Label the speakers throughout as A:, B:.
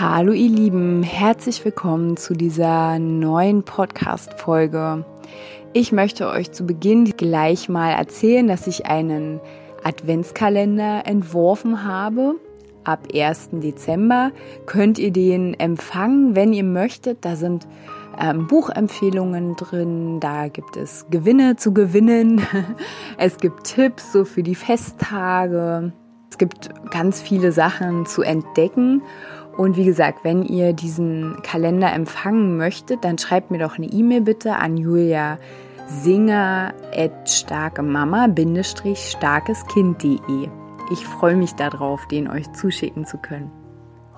A: Hallo ihr Lieben, herzlich willkommen zu dieser neuen Podcast-Folge. Ich möchte euch zu Beginn gleich mal erzählen, dass ich einen Adventskalender entworfen habe. Ab 1. Dezember könnt ihr den empfangen, wenn ihr möchtet. Da sind ähm, Buchempfehlungen drin, da gibt es Gewinne zu gewinnen, es gibt Tipps so für die Festtage, es gibt ganz viele Sachen zu entdecken und wie gesagt, wenn ihr diesen Kalender empfangen möchtet, dann schreibt mir doch eine E-Mail bitte an Julia Singer starke Mama starkes Kind.de. Ich freue mich darauf, den euch zuschicken zu können.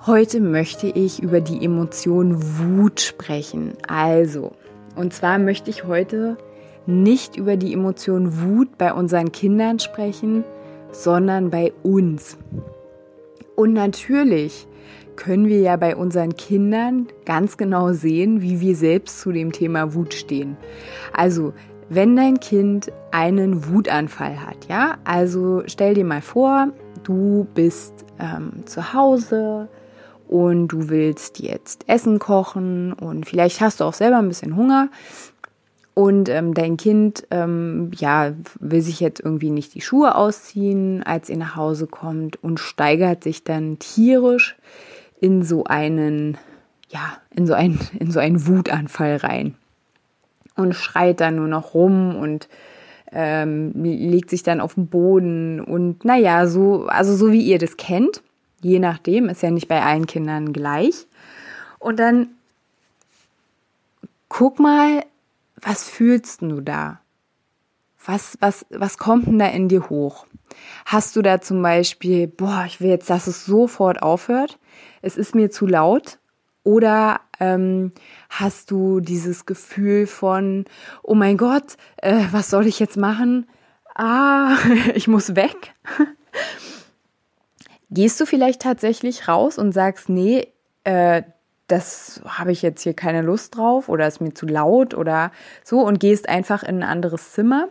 A: Heute möchte ich über die Emotion Wut sprechen. Also, und zwar möchte ich heute nicht über die Emotion Wut bei unseren Kindern sprechen, sondern bei uns. Und natürlich können wir ja bei unseren Kindern ganz genau sehen, wie wir selbst zu dem Thema Wut stehen. Also, wenn dein Kind einen Wutanfall hat, ja, also stell dir mal vor, du bist ähm, zu Hause und du willst jetzt Essen kochen und vielleicht hast du auch selber ein bisschen Hunger und ähm, dein Kind ähm, ja will sich jetzt irgendwie nicht die Schuhe ausziehen, als ihr nach Hause kommt und steigert sich dann tierisch in so einen, ja, in so einen, in so einen Wutanfall rein und schreit dann nur noch rum und ähm, legt sich dann auf den Boden und naja, so, also so wie ihr das kennt, je nachdem, ist ja nicht bei allen Kindern gleich. Und dann guck mal, was fühlst du da? Was, was, was kommt denn da in dir hoch? Hast du da zum Beispiel, boah, ich will jetzt, dass es sofort aufhört? Es ist mir zu laut? Oder ähm, hast du dieses Gefühl von, oh mein Gott, äh, was soll ich jetzt machen? Ah, ich muss weg. Gehst du vielleicht tatsächlich raus und sagst, nee, äh, das habe ich jetzt hier keine Lust drauf oder ist mir zu laut oder so und gehst einfach in ein anderes Zimmer?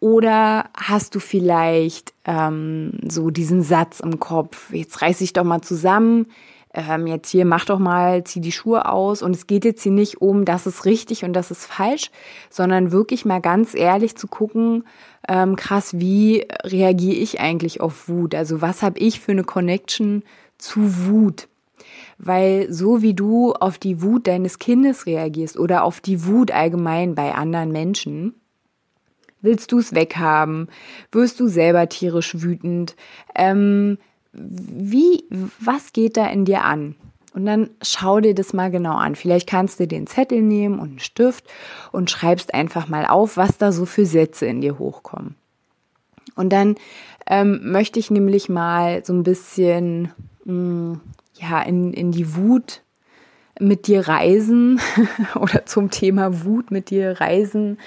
A: Oder hast du vielleicht ähm, so diesen Satz im Kopf, jetzt reiß dich doch mal zusammen, ähm, jetzt hier mach doch mal, zieh die Schuhe aus. Und es geht jetzt hier nicht um, das ist richtig und das ist falsch, sondern wirklich mal ganz ehrlich zu gucken, ähm, krass, wie reagiere ich eigentlich auf Wut? Also was habe ich für eine Connection zu Wut? Weil so wie du auf die Wut deines Kindes reagierst oder auf die Wut allgemein bei anderen Menschen, Willst du es weghaben? Wirst du selber tierisch wütend? Ähm, wie, was geht da in dir an? Und dann schau dir das mal genau an. Vielleicht kannst du den Zettel nehmen und einen Stift und schreibst einfach mal auf, was da so für Sätze in dir hochkommen. Und dann ähm, möchte ich nämlich mal so ein bisschen mh, mm, ja, in, in die Wut mit dir reisen oder zum Thema Wut mit dir reisen.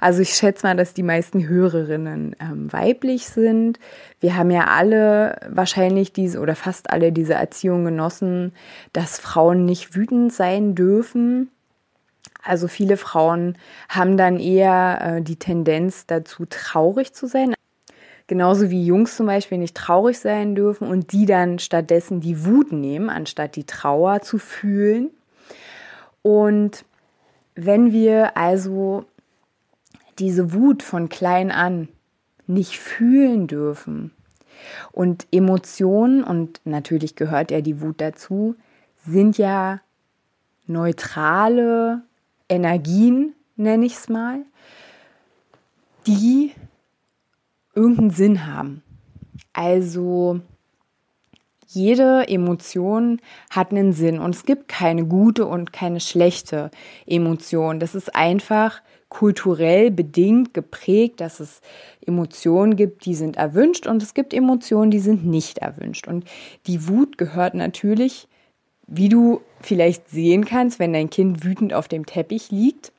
A: Also ich schätze mal, dass die meisten Hörerinnen ähm, weiblich sind. Wir haben ja alle wahrscheinlich diese oder fast alle diese Erziehung genossen, dass Frauen nicht wütend sein dürfen. Also viele Frauen haben dann eher äh, die Tendenz dazu, traurig zu sein. Genauso wie Jungs zum Beispiel nicht traurig sein dürfen und die dann stattdessen die Wut nehmen, anstatt die Trauer zu fühlen. Und wenn wir also diese Wut von klein an nicht fühlen dürfen und Emotionen, und natürlich gehört ja die Wut dazu, sind ja neutrale Energien, nenne ich es mal, die irgendeinen Sinn haben. Also jede Emotion hat einen Sinn und es gibt keine gute und keine schlechte Emotion. Das ist einfach kulturell bedingt geprägt, dass es Emotionen gibt, die sind erwünscht und es gibt Emotionen, die sind nicht erwünscht. Und die Wut gehört natürlich wie du vielleicht sehen kannst, wenn dein Kind wütend auf dem Teppich liegt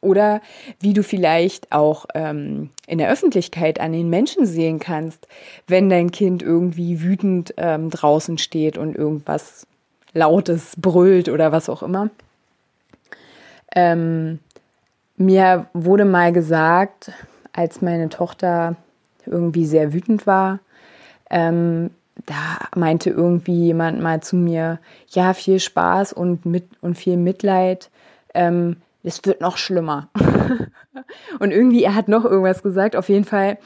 A: oder wie du vielleicht auch ähm, in der Öffentlichkeit an den Menschen sehen kannst, wenn dein Kind irgendwie wütend ähm, draußen steht und irgendwas Lautes brüllt oder was auch immer. Ähm, mir wurde mal gesagt, als meine Tochter irgendwie sehr wütend war, ähm, da meinte irgendwie jemand mal zu mir, ja, viel Spaß und, mit, und viel Mitleid. Ähm, es wird noch schlimmer. und irgendwie, er hat noch irgendwas gesagt. Auf jeden Fall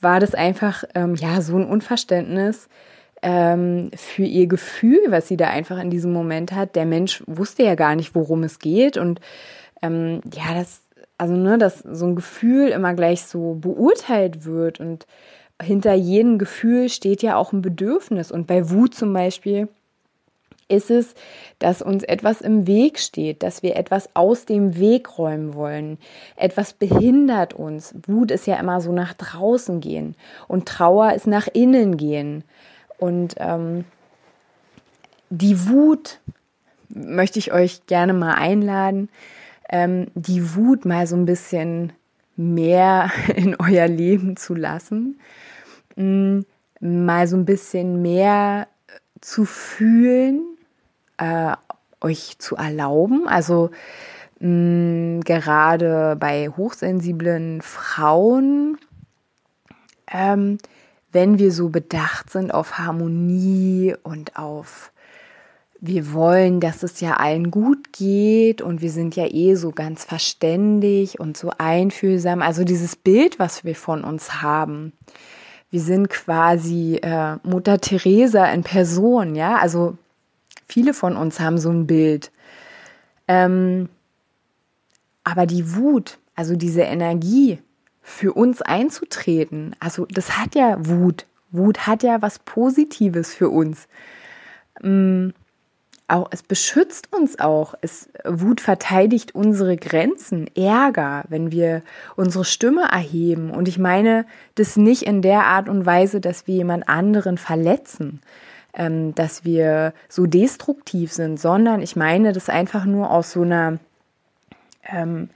A: war das einfach, ähm, ja, so ein Unverständnis ähm, für ihr Gefühl, was sie da einfach in diesem Moment hat. Der Mensch wusste ja gar nicht, worum es geht. Und ähm, ja, das, also, ne, dass so ein Gefühl immer gleich so beurteilt wird und hinter jedem Gefühl steht ja auch ein Bedürfnis. Und bei Wut zum Beispiel ist es, dass uns etwas im Weg steht, dass wir etwas aus dem Weg räumen wollen. Etwas behindert uns. Wut ist ja immer so nach draußen gehen und Trauer ist nach innen gehen. Und ähm, die Wut möchte ich euch gerne mal einladen, ähm, die Wut mal so ein bisschen mehr in euer Leben zu lassen, mm, mal so ein bisschen mehr zu fühlen, äh, euch zu erlauben. Also mh, gerade bei hochsensiblen Frauen, ähm, wenn wir so bedacht sind auf Harmonie und auf wir wollen, dass es ja allen gut geht und wir sind ja eh so ganz verständig und so einfühlsam. Also dieses Bild, was wir von uns haben. Wir sind quasi äh, Mutter Teresa in Person, ja. Also Viele von uns haben so ein Bild. Ähm, aber die Wut, also diese Energie für uns einzutreten, also das hat ja Wut. Wut hat ja was Positives für uns. Ähm, auch, es beschützt uns auch. Es, Wut verteidigt unsere Grenzen, Ärger, wenn wir unsere Stimme erheben. Und ich meine das nicht in der Art und Weise, dass wir jemand anderen verletzen, ähm, dass wir so destruktiv sind, sondern ich meine das einfach nur aus so einer ähm,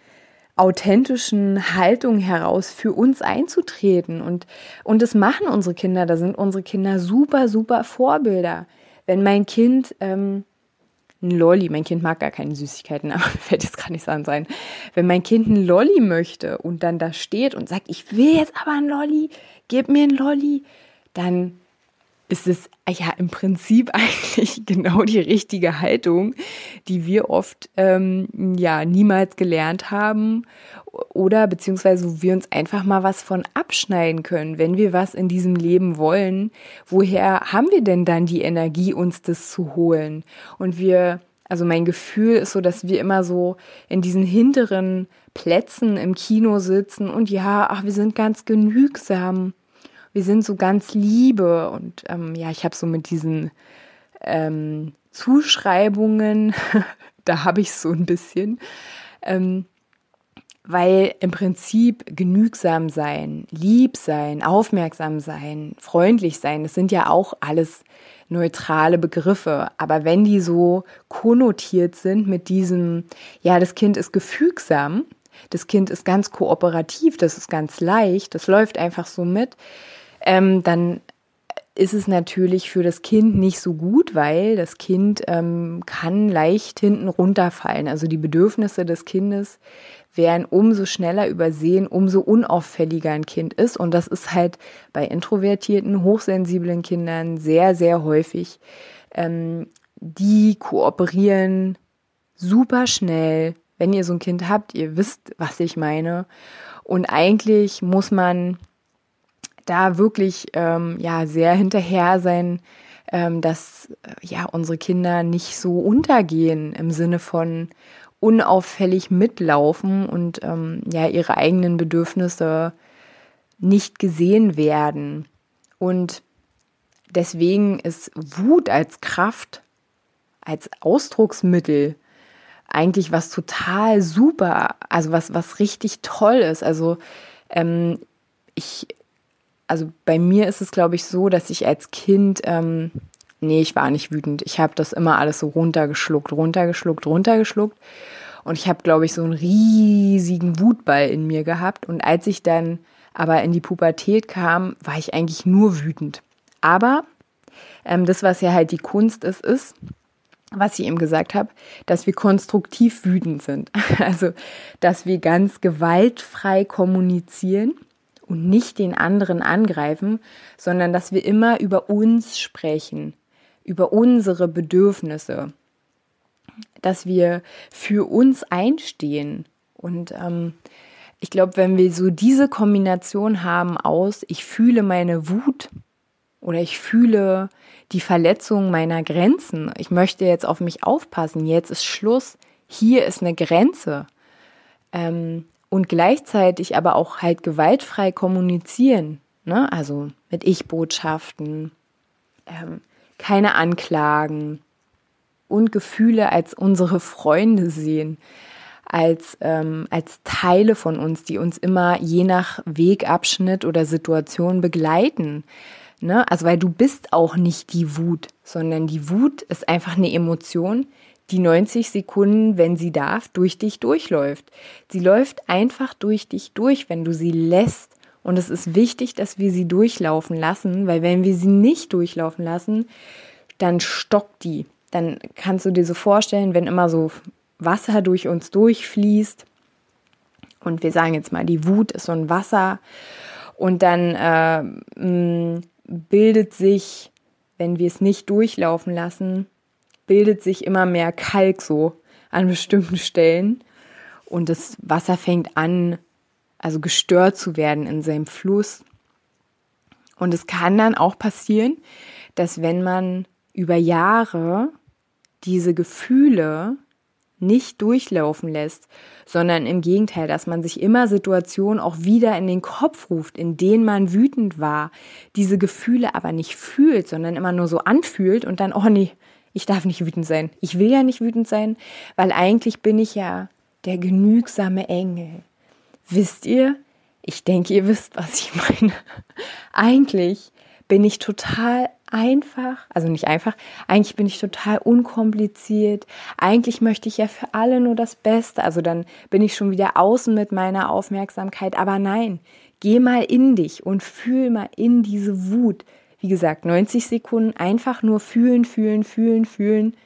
A: authentischen Haltung heraus für uns einzutreten. Und, und das machen unsere Kinder. Da sind unsere Kinder super, super Vorbilder. Wenn mein Kind ähm, ein Lolli, mein Kind mag gar keine Süßigkeiten, aber fällt jetzt gar nicht an sein. Wenn mein Kind ein Lolli möchte und dann da steht und sagt, ich will jetzt aber ein Lolli, gib mir ein Lolli, dann ist es ja im Prinzip eigentlich genau die richtige Haltung, die wir oft ähm, ja niemals gelernt haben oder beziehungsweise wo wir uns einfach mal was von abschneiden können, wenn wir was in diesem Leben wollen. Woher haben wir denn dann die Energie, uns das zu holen? Und wir also mein Gefühl ist so, dass wir immer so in diesen hinteren Plätzen im Kino sitzen und ja, ach, wir sind ganz genügsam wir sind so ganz Liebe und ähm, ja, ich habe so mit diesen ähm, Zuschreibungen, da habe ich so ein bisschen, ähm, weil im Prinzip genügsam sein, lieb sein, aufmerksam sein, freundlich sein, das sind ja auch alles neutrale Begriffe. Aber wenn die so konnotiert sind mit diesem, ja, das Kind ist gefügsam, das Kind ist ganz kooperativ, das ist ganz leicht, das läuft einfach so mit, ähm, dann ist es natürlich für das Kind nicht so gut, weil das Kind ähm, kann leicht hinten runterfallen. Also die Bedürfnisse des Kindes werden umso schneller übersehen, umso unauffälliger ein Kind ist. Und das ist halt bei introvertierten, hochsensiblen Kindern sehr, sehr häufig. Ähm, die kooperieren super schnell. Wenn ihr so ein Kind habt, ihr wisst, was ich meine. Und eigentlich muss man da wirklich ähm, ja sehr hinterher sein, ähm, dass äh, ja unsere Kinder nicht so untergehen im Sinne von unauffällig mitlaufen und ähm, ja ihre eigenen Bedürfnisse nicht gesehen werden. Und deswegen ist Wut als Kraft, als Ausdrucksmittel eigentlich was total super, also was, was richtig toll ist. Also ähm, ich also bei mir ist es, glaube ich, so, dass ich als Kind ähm, nee, ich war nicht wütend. Ich habe das immer alles so runtergeschluckt, runtergeschluckt, runtergeschluckt. Und ich habe, glaube ich, so einen riesigen Wutball in mir gehabt. Und als ich dann aber in die Pubertät kam, war ich eigentlich nur wütend. Aber ähm, das, was ja halt die Kunst ist, ist, was ich eben gesagt habe, dass wir konstruktiv wütend sind. Also, dass wir ganz gewaltfrei kommunizieren und nicht den anderen angreifen, sondern dass wir immer über uns sprechen, über unsere Bedürfnisse, dass wir für uns einstehen. Und ähm, ich glaube, wenn wir so diese Kombination haben aus, ich fühle meine Wut oder ich fühle die Verletzung meiner Grenzen, ich möchte jetzt auf mich aufpassen, jetzt ist Schluss, hier ist eine Grenze. Ähm, und gleichzeitig aber auch halt gewaltfrei kommunizieren, ne? also mit Ich-Botschaften, ähm, keine Anklagen und Gefühle als unsere Freunde sehen, als, ähm, als Teile von uns, die uns immer je nach Wegabschnitt oder Situation begleiten. Ne? Also weil du bist auch nicht die Wut, sondern die Wut ist einfach eine Emotion, die 90 Sekunden, wenn sie darf, durch dich durchläuft. Sie läuft einfach durch dich durch, wenn du sie lässt. Und es ist wichtig, dass wir sie durchlaufen lassen, weil wenn wir sie nicht durchlaufen lassen, dann stockt die. Dann kannst du dir so vorstellen, wenn immer so Wasser durch uns durchfließt und wir sagen jetzt mal, die Wut ist so ein Wasser und dann äh, bildet sich, wenn wir es nicht durchlaufen lassen, bildet sich immer mehr Kalk so an bestimmten Stellen und das Wasser fängt an, also gestört zu werden in seinem Fluss. Und es kann dann auch passieren, dass wenn man über Jahre diese Gefühle nicht durchlaufen lässt, sondern im Gegenteil, dass man sich immer Situationen auch wieder in den Kopf ruft, in denen man wütend war, diese Gefühle aber nicht fühlt, sondern immer nur so anfühlt und dann, oh nee, ich darf nicht wütend sein. Ich will ja nicht wütend sein, weil eigentlich bin ich ja der genügsame Engel. Wisst ihr? Ich denke, ihr wisst, was ich meine. Eigentlich bin ich total einfach, also nicht einfach, eigentlich bin ich total unkompliziert. Eigentlich möchte ich ja für alle nur das Beste. Also dann bin ich schon wieder außen mit meiner Aufmerksamkeit. Aber nein, geh mal in dich und fühl mal in diese Wut, wie gesagt, 90 Sekunden einfach nur fühlen, fühlen, fühlen, fühlen.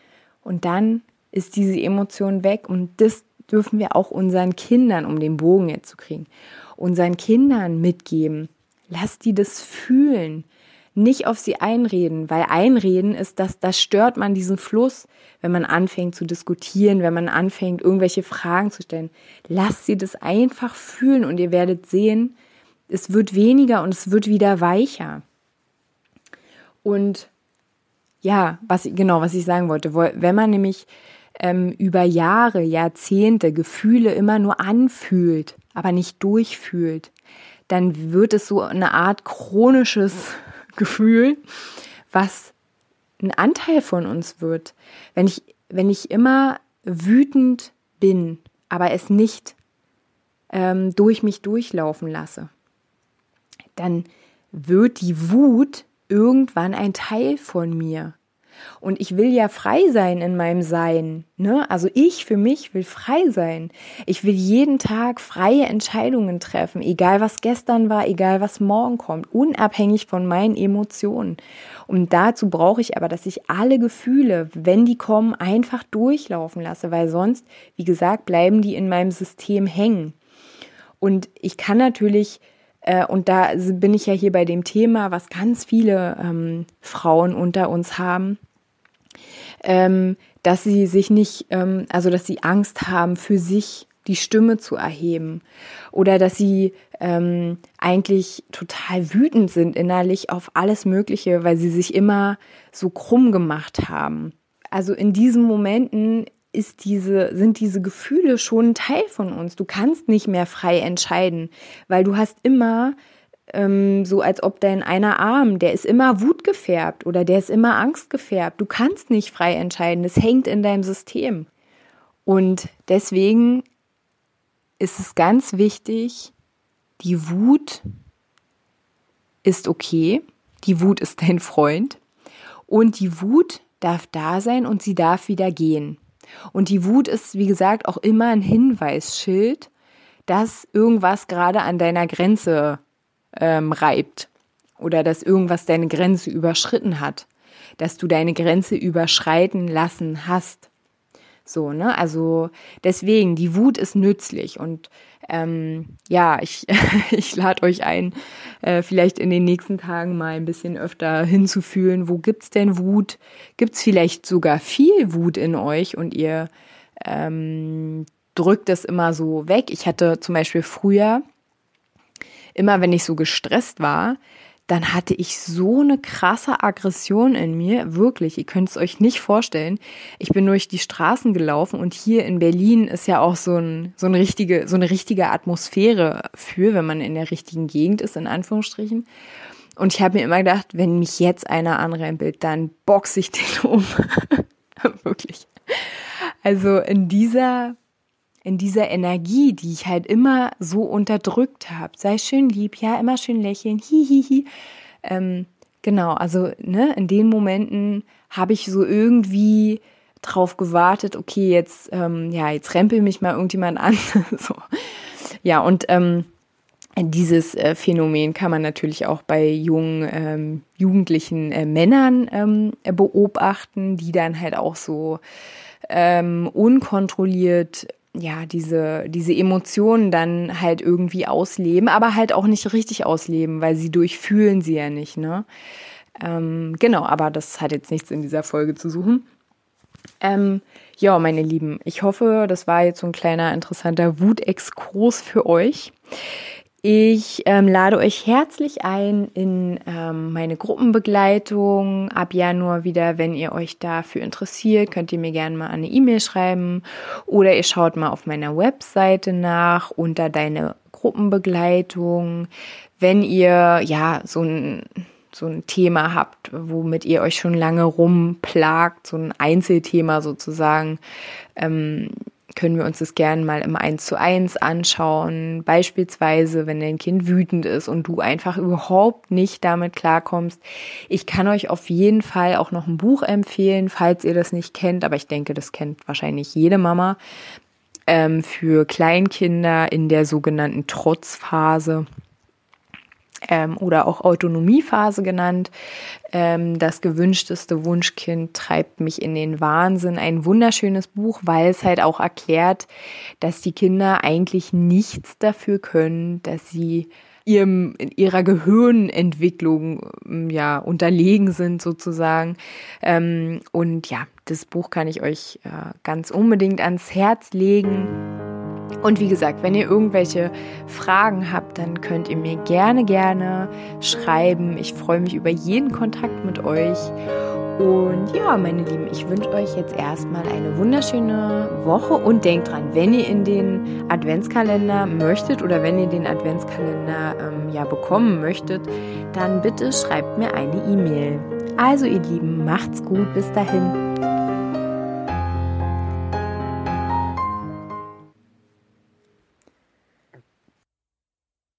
A: Und dann ist diese Emotion weg. Und das dürfen wir auch unseren Kindern, um den Bogen jetzt zu kriegen, unseren Kindern mitgeben. Lass die das fühlen. Nicht auf sie einreden, weil einreden ist, dass das stört man diesen Fluss, wenn man anfängt zu diskutieren, wenn man anfängt, irgendwelche Fragen zu stellen. Lasst sie das einfach fühlen und ihr werdet sehen, es wird weniger und es wird wieder weicher. Und ja, was genau, was ich sagen wollte, wenn man nämlich ähm, über Jahre, Jahrzehnte Gefühle immer nur anfühlt, aber nicht durchfühlt, dann wird es so eine Art chronisches Gefühl, was ein Anteil von uns wird. Wenn ich, wenn ich immer wütend bin, aber es nicht ähm, durch mich durchlaufen lasse, dann wird die Wut irgendwann ein Teil von mir. Und ich will ja frei sein in meinem Sein. Ne? Also ich für mich will frei sein. Ich will jeden Tag freie Entscheidungen treffen, egal was gestern war, egal was morgen kommt, unabhängig von meinen Emotionen. Und dazu brauche ich aber, dass ich alle Gefühle, wenn die kommen, einfach durchlaufen lasse, weil sonst, wie gesagt, bleiben die in meinem System hängen. Und ich kann natürlich und da bin ich ja hier bei dem Thema, was ganz viele ähm, Frauen unter uns haben, ähm, dass sie sich nicht, ähm, also dass sie Angst haben, für sich die Stimme zu erheben oder dass sie ähm, eigentlich total wütend sind innerlich auf alles Mögliche, weil sie sich immer so krumm gemacht haben. Also in diesen Momenten ist diese, sind diese Gefühle schon ein Teil von uns. Du kannst nicht mehr frei entscheiden, weil du hast immer ähm, so, als ob dein einer Arm, der ist immer wutgefärbt oder der ist immer angstgefärbt. Du kannst nicht frei entscheiden. Es hängt in deinem System. Und deswegen ist es ganz wichtig, die Wut ist okay. Die Wut ist dein Freund. Und die Wut darf da sein und sie darf wieder gehen. Und die Wut ist, wie gesagt, auch immer ein Hinweisschild, dass irgendwas gerade an deiner Grenze ähm, reibt oder dass irgendwas deine Grenze überschritten hat, dass du deine Grenze überschreiten lassen hast. So, ne? Also deswegen, die Wut ist nützlich und ähm, ja, ich, ich lade euch ein, äh, vielleicht in den nächsten Tagen mal ein bisschen öfter hinzufühlen, wo gibt's denn Wut? Gibt's vielleicht sogar viel Wut in euch und ihr ähm, drückt es immer so weg? Ich hatte zum Beispiel früher, immer wenn ich so gestresst war, dann hatte ich so eine krasse Aggression in mir, wirklich, ihr könnt es euch nicht vorstellen. Ich bin durch die Straßen gelaufen und hier in Berlin ist ja auch so, ein, so, eine, richtige, so eine richtige Atmosphäre für, wenn man in der richtigen Gegend ist, in Anführungsstrichen. Und ich habe mir immer gedacht, wenn mich jetzt einer anrempelt, dann boxe ich den um. wirklich. Also in dieser in dieser Energie, die ich halt immer so unterdrückt habe. Sei schön lieb, ja, immer schön lächeln, hihihi. Hi, hi. ähm, genau, also ne, in den Momenten habe ich so irgendwie drauf gewartet, okay, jetzt, ähm, ja, jetzt rempel mich mal irgendjemand an. so. Ja, und ähm, dieses äh, Phänomen kann man natürlich auch bei jungen, ähm, jugendlichen äh, Männern ähm, beobachten, die dann halt auch so ähm, unkontrolliert ja, diese, diese Emotionen dann halt irgendwie ausleben, aber halt auch nicht richtig ausleben, weil sie durchfühlen sie ja nicht, ne? Ähm, genau, aber das hat jetzt nichts in dieser Folge zu suchen. Ähm, ja, meine Lieben, ich hoffe, das war jetzt so ein kleiner interessanter Wutexkurs für euch. Ich ähm, lade euch herzlich ein in ähm, meine Gruppenbegleitung ab Januar wieder. Wenn ihr euch dafür interessiert, könnt ihr mir gerne mal eine E-Mail schreiben oder ihr schaut mal auf meiner Webseite nach unter deine Gruppenbegleitung. Wenn ihr ja so ein so ein Thema habt, womit ihr euch schon lange rumplagt, so ein Einzelthema sozusagen, ähm, können wir uns das gerne mal im 1 zu 1 anschauen. Beispielsweise, wenn dein Kind wütend ist und du einfach überhaupt nicht damit klarkommst. Ich kann euch auf jeden Fall auch noch ein Buch empfehlen, falls ihr das nicht kennt, aber ich denke, das kennt wahrscheinlich jede Mama. Ähm, für Kleinkinder in der sogenannten Trotzphase ähm, oder auch Autonomiephase genannt. Ähm, das gewünschteste Wunschkind treibt mich in den Wahnsinn. Ein wunderschönes Buch, weil es halt auch erklärt, dass die Kinder eigentlich nichts dafür können, dass sie ihrem, ihrer Gehirnentwicklung ähm, ja unterlegen sind sozusagen. Ähm, und ja, das Buch kann ich euch äh, ganz unbedingt ans Herz legen. Und wie gesagt, wenn ihr irgendwelche Fragen habt, dann könnt ihr mir gerne, gerne schreiben. Ich freue mich über jeden Kontakt mit euch. Und ja, meine Lieben, ich wünsche euch jetzt erstmal eine wunderschöne Woche und denkt dran, wenn ihr in den Adventskalender möchtet oder wenn ihr den Adventskalender ähm, ja bekommen möchtet, dann bitte schreibt mir eine E-Mail. Also ihr Lieben, macht's gut, bis dahin.